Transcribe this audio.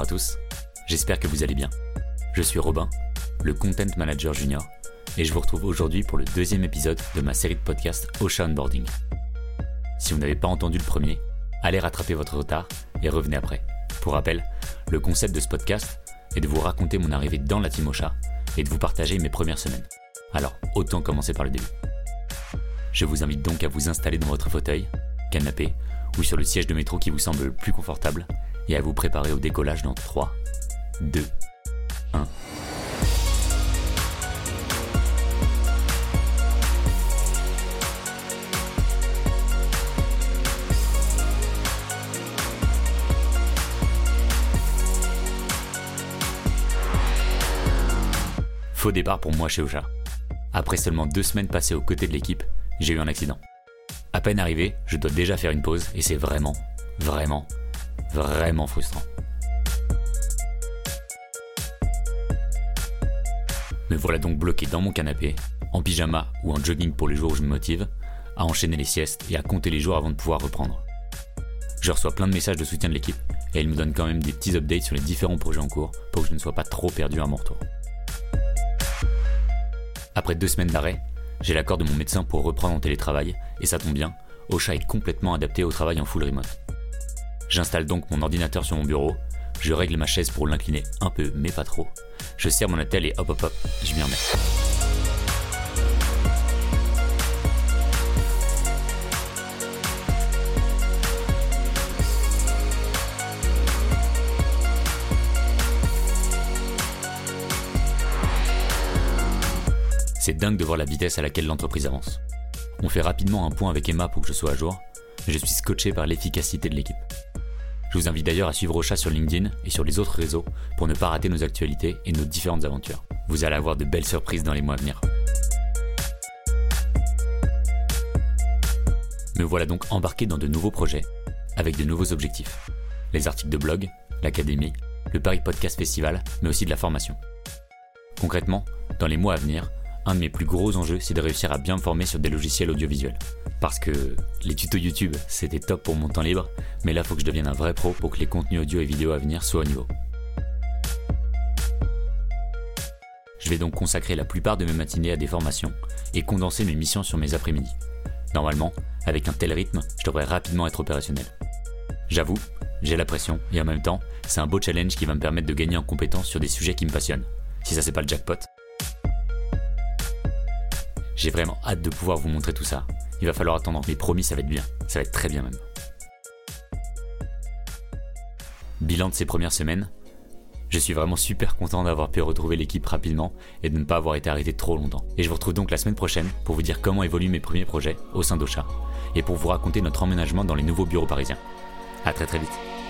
à tous, j'espère que vous allez bien. Je suis Robin, le Content Manager Junior, et je vous retrouve aujourd'hui pour le deuxième épisode de ma série de podcasts Ocean Boarding. Si vous n'avez pas entendu le premier, allez rattraper votre retard et revenez après. Pour rappel, le concept de ce podcast est de vous raconter mon arrivée dans la Team Ocha et de vous partager mes premières semaines. Alors, autant commencer par le début. Je vous invite donc à vous installer dans votre fauteuil, canapé ou sur le siège de métro qui vous semble le plus confortable et à vous préparer au décollage dans 3, 2, 1. Faux départ pour moi chez Ocha. Après seulement deux semaines passées aux côtés de l'équipe, j'ai eu un accident. À peine arrivé, je dois déjà faire une pause et c'est vraiment, vraiment, vraiment frustrant. Me voilà donc bloqué dans mon canapé, en pyjama ou en jogging pour les jours où je me motive, à enchaîner les siestes et à compter les jours avant de pouvoir reprendre. Je reçois plein de messages de soutien de l'équipe et ils me donnent quand même des petits updates sur les différents projets en cours pour que je ne sois pas trop perdu à mon retour. Après deux semaines d'arrêt, j'ai l'accord de mon médecin pour reprendre en télétravail, et ça tombe bien, Ocha est complètement adapté au travail en full remote. J'installe donc mon ordinateur sur mon bureau, je règle ma chaise pour l'incliner un peu, mais pas trop. Je serre mon attel et hop hop hop, je m'y remets. C'est dingue de voir la vitesse à laquelle l'entreprise avance. On fait rapidement un point avec Emma pour que je sois à jour, mais je suis scotché par l'efficacité de l'équipe. Je vous invite d'ailleurs à suivre Ocha sur LinkedIn et sur les autres réseaux pour ne pas rater nos actualités et nos différentes aventures. Vous allez avoir de belles surprises dans les mois à venir. Me voilà donc embarqué dans de nouveaux projets, avec de nouveaux objectifs. Les articles de blog, l'académie, le Paris Podcast Festival, mais aussi de la formation. Concrètement, dans les mois à venir, un de mes plus gros enjeux, c'est de réussir à bien me former sur des logiciels audiovisuels. Parce que les tutos YouTube, c'était top pour mon temps libre, mais là, faut que je devienne un vrai pro pour que les contenus audio et vidéo à venir soient au niveau. Je vais donc consacrer la plupart de mes matinées à des formations et condenser mes missions sur mes après-midi. Normalement, avec un tel rythme, je devrais rapidement être opérationnel. J'avoue, j'ai la pression et en même temps, c'est un beau challenge qui va me permettre de gagner en compétences sur des sujets qui me passionnent. Si ça c'est pas le jackpot. J'ai vraiment hâte de pouvoir vous montrer tout ça. Il va falloir attendre, mais promis, ça va être bien. Ça va être très bien même. Bilan de ces premières semaines. Je suis vraiment super content d'avoir pu retrouver l'équipe rapidement et de ne pas avoir été arrêté trop longtemps. Et je vous retrouve donc la semaine prochaine pour vous dire comment évoluent mes premiers projets au sein d'Ocha et pour vous raconter notre emménagement dans les nouveaux bureaux parisiens. A très très vite.